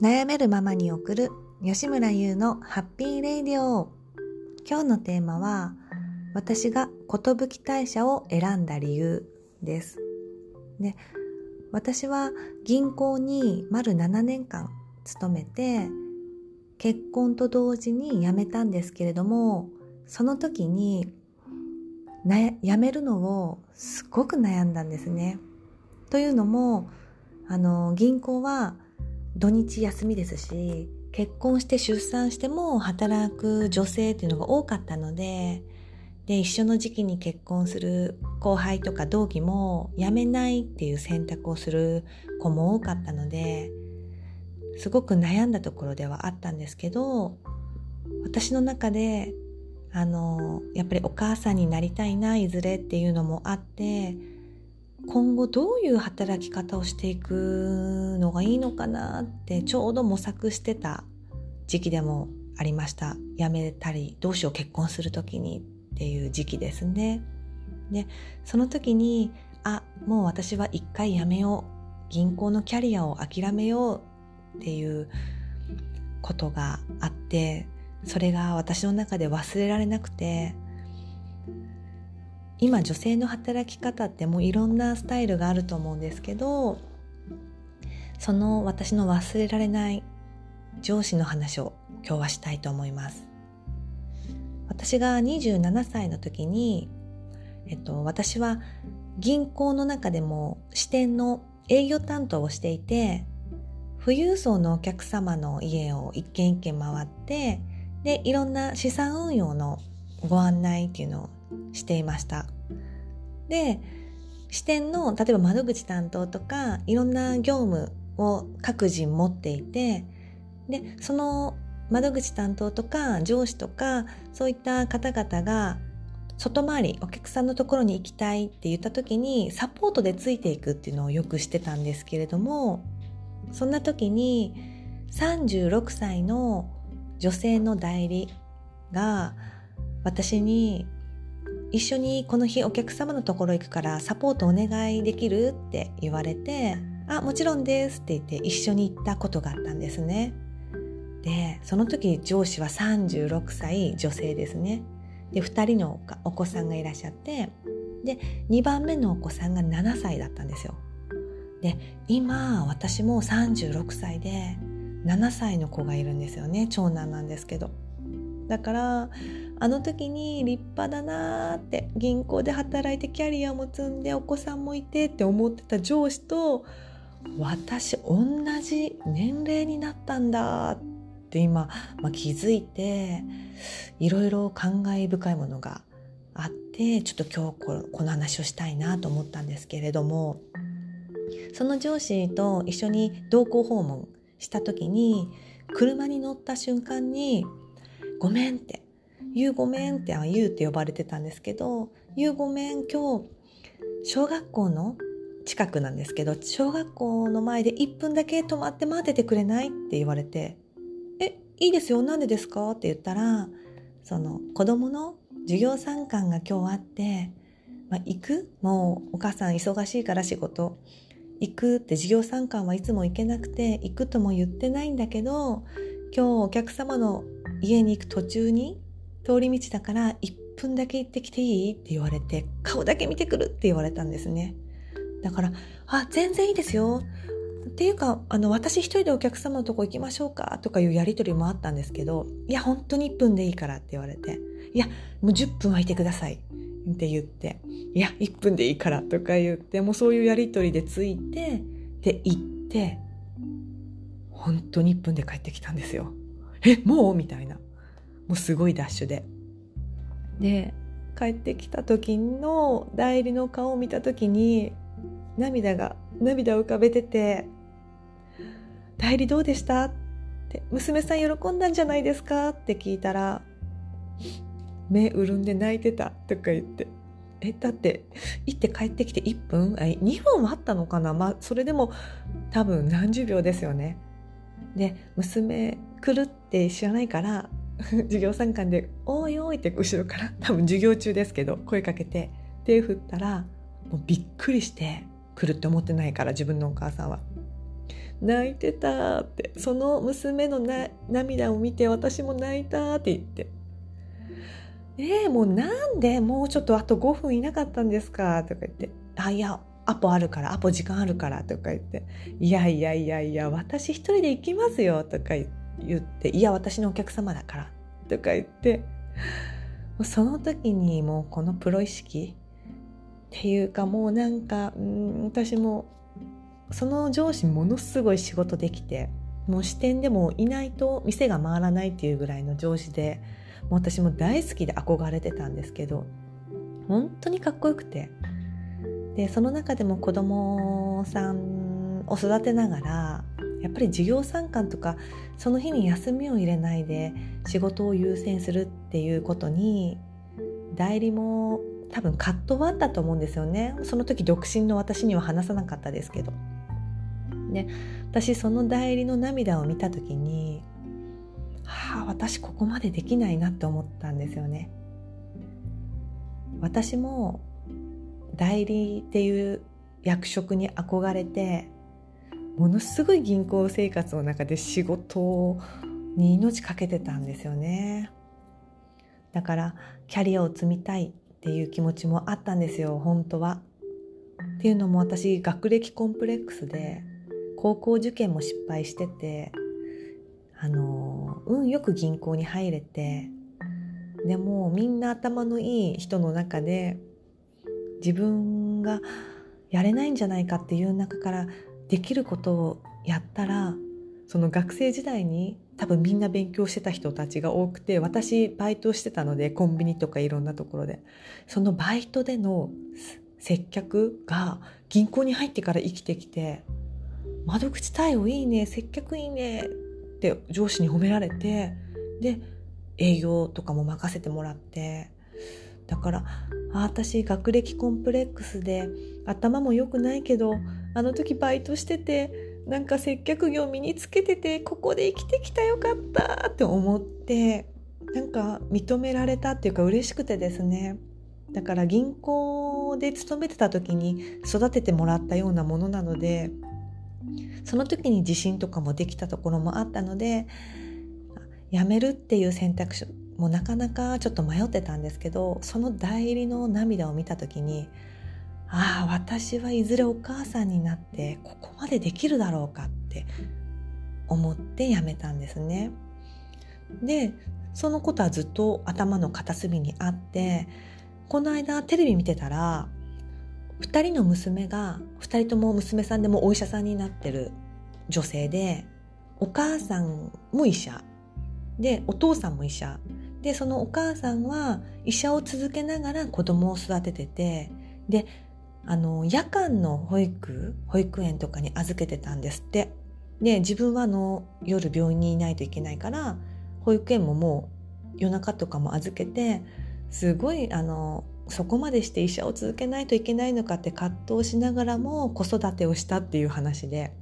悩めるままに送る吉村優のハッピーレイディオ。今日のテーマは私が寿退社を選んだ理由です。で私は銀行に丸7年間勤めて結婚と同時に辞めたんですけれどもその時に辞めるのをすごく悩んだんですね。というのもあの銀行は土日休みですし結婚して出産しても働く女性っていうのが多かったのでで一緒の時期に結婚する後輩とか同期も辞めないっていう選択をする子も多かったのですごく悩んだところではあったんですけど私の中であのやっぱりお母さんになりたいないずれっていうのもあって今後どういう働き方をしていくのがいいのかなってちょうど模索してた時期でもありました。辞めたりどうしよう結婚する時にっていう時期ですね。でその時にあもう私は一回辞めよう。銀行のキャリアを諦めようっていうことがあってそれが私の中で忘れられなくて今女性の働き方ってもういろんなスタイルがあると思うんですけどその私の忘れられない上司の話を今日はしたいと思います。私が27歳の時に、えっと、私は銀行の中でも支店の営業担当をしていて富裕層のお客様の家を一軒一軒回ってでいろんな資産運用のご案内っていうのをしていました。で支店の例えば窓口担当とかいろんな業務を各人持っていてでその窓口担当とか上司とかそういった方々が外回りお客さんのところに行きたいって言った時にサポートでついていくっていうのをよくしてたんですけれどもそんな時に36歳の女性の代理が私に一緒にこの日お客様のところ行くからサポートお願いできるって言われてあもちろんですって言って一緒に行ったことがあったんですね。でその時上司は36歳女性ですね。で2人のお子さんがいらっしゃってで2番目のお子さんが7歳だったんですよ。で今私も36歳で7歳の子がいるんですよね。長男なんですけど。だからあの時に立派だなーって銀行で働いてキャリアも積んでお子さんもいてって思ってた上司と私同じ年齢になったんだって今、まあ、気づいていろいろ感慨深いものがあってちょっと今日この話をしたいなと思ったんですけれどもその上司と一緒に同行訪問した時に車に乗った瞬間に「ごめん」って「ゆうごめん」ってあゆうって呼ばれてたんですけど「ゆうごめん今日小学校の近くなんですけど小学校の前で1分だけ止まって待っててくれない?」って言われて「えいいですよなんでですか?」って言ったらその子供の授業参観が今日あって、まあ、行く？もうお母さん忙しいから仕事行くって授業参観はいつも行けなくて行くとも言ってないんだけど今日お客様の家に行く途中に通り道だから1分だけ行ってきていいって言われて顔だけ見てくるって言われたんですねだからあ全然いいですよっていうかあの私一人でお客様のとこ行きましょうかとかいうやり取りもあったんですけどいや本当に1分でいいからって言われていやもう10分はいてくださいって言って、いや、1分でいいからとか言って、もうそういうやりとりでついて、で、行って、本当に1分で帰ってきたんですよ。え、もう？みたいな。もうすごいダッシュで。で、帰ってきた時の代理の顔を見た時に、涙が、涙を浮かべてて、代理どうでした？って、娘さん喜んだんじゃないですか？って聞いたら、目潤んで泣いてたとか言って。えだって行って帰ってきて1分？あ2分はあったのかな？まあそれでも多分何十秒ですよね。で娘来る？って知らないから 授業参観で「おいおい」って後ろから多分授業中ですけど声かけて手振ったらもうびっくりして来るって思ってないから自分のお母さんは。泣いてたってその娘のな涙を見て私も泣いたって言って。えー、もうなんでもうちょっとあと5分いなかったんですか？とか言って。あいやアポあるからアポ時間あるからとか言って。いやいやいやいや私一人で行きますよとか言って。言っていや私のお客様だからとか言ってその時にもうこのプロ意識っていうかもうなんかん私もその上司ものすごい仕事できてもう支店でもいないと店が回らないっていうぐらいの上司でもう私も大好きで憧れてたんですけど本当にかっこよくて。でその中でも子供さんを育てながらやっぱり授業参観とかその日に休みを入れないで仕事を優先するっていうことに代理も多分葛藤はあったと思うんですよねその時独身の私には話さなかったですけど。で私その代理の涙を見た時にはあ私ここまでできないなって思ったんですよね。私も代理っていう役職に憧れてものすごい銀行生活の中で仕事に命かけてたんですよね。だからキャリアを積みたいっていう気持ちもあったんですよ本当は。っていうのも私学歴コンプレックスで高校受験も失敗しててあの運よく銀行に入れてでもみんな頭のいい人の中で自分がやれないんじゃないかっていう中からできることをやったらその学生時代に多分みんな勉強してた人たちが多くて私バイトしてたのでコンビニとかいろんなところで。そのバイトでの接客が銀行に入ってから生きてきて窓口対応いいね接客いいねって上司に褒められてで営業とかも任せてもらって。だからあ私学歴コンプレックスで頭も良くないけどあの時バイトしててなんか接客業身につけててここで生きてきたよかったって思ってなんか認められたっていうか嬉しくてですね。だから銀行で勤めてた時に育ててもらったようなものなのでその時に自信とかもできたところもあったので辞めるっていう選択肢もなかなかちょっと迷ってたんですけどその代理の涙を見た時にああ私はいずれお母さんになってここまでできるだろうかって思って辞めたんですね。でそのことはずっと頭の片隅にあってこの間テレビ見てたら2人の娘が2人とも娘さんでもお医者さんになってる女性でお母さんも医者でお父さんも医者でそのお母さんは医者を続けながら子供を育てててであの夜間の保育保育園とかに預けてたんですって。で自分はあの夜病院にいないといけないから保育園ももう夜中とかも預けてすごいあのそこまでして医者を続けないといけないのかって葛藤しながらも子育てをしたっていう話で。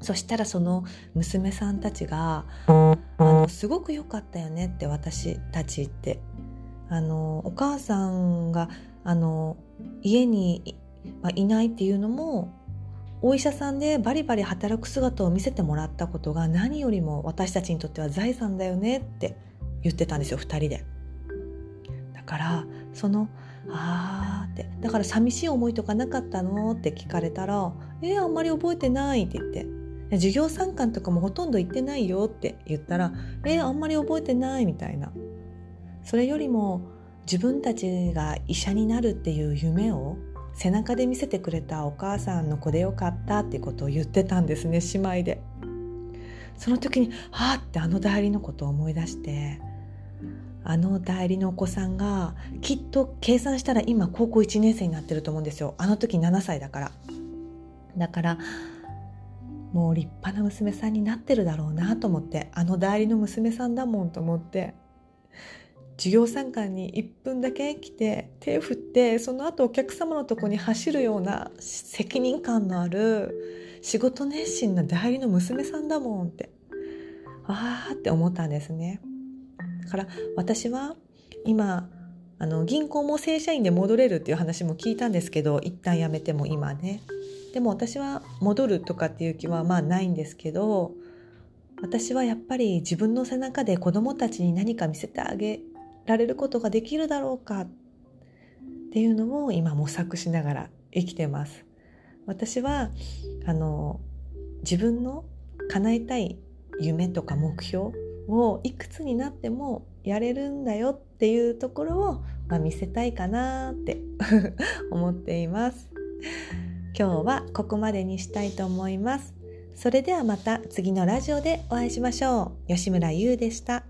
そしたらその娘さんたちが「あのすごく良かったよね」って私たちって。あのお母さんがあの家に、まあ、いないっていうのもお医者さんでバリバリ働く姿を見せてもらったことが何よりも私たちにとっては財産だよねって言ってたんですよ2人で。だからそのあーってだから寂しい思いとかなかったのって聞かれたら「えー、あんまり覚えてない」って言って「授業参観とかもほとんど行ってないよ」って言ったら「えー、あんまり覚えてない」みたいな。それよりも自分たちが医者になるっていう夢を背中で見せてくれたお母さんの子でよかったってことを言ってたんですね姉妹で。その時にはあってあの代理のことを思い出してあの代理のお子さんがきっと計算したら今高校1年生になってると思うんですよ。あの時7歳だから。だからもう立派な娘さんになってるだろうなと思ってあの代理の娘さんだもんと思って。授業参観に1分だけ来て手振ってその後お客様のとこに走るような責任感のある仕事熱心な代理の娘さんだもんってああって思ったんですね。だから私は今あの銀行も正社員で戻れるっていう話も聞いたんですけど一旦辞めても今ねでも私は戻るとかっていう気はまあないんですけど私はやっぱり自分の背中で子どもたちに何か見せてあげられることができるだろうかっていうのを今模索しながら生きてます。私はあの自分の叶えたい夢とか目標をいくつになってもやれるんだよっていうところを、まあ、見せたいかなって 思っています今日はここまでにしたいと思いますそれではまた次のラジオでお会いしましょう吉村優でした。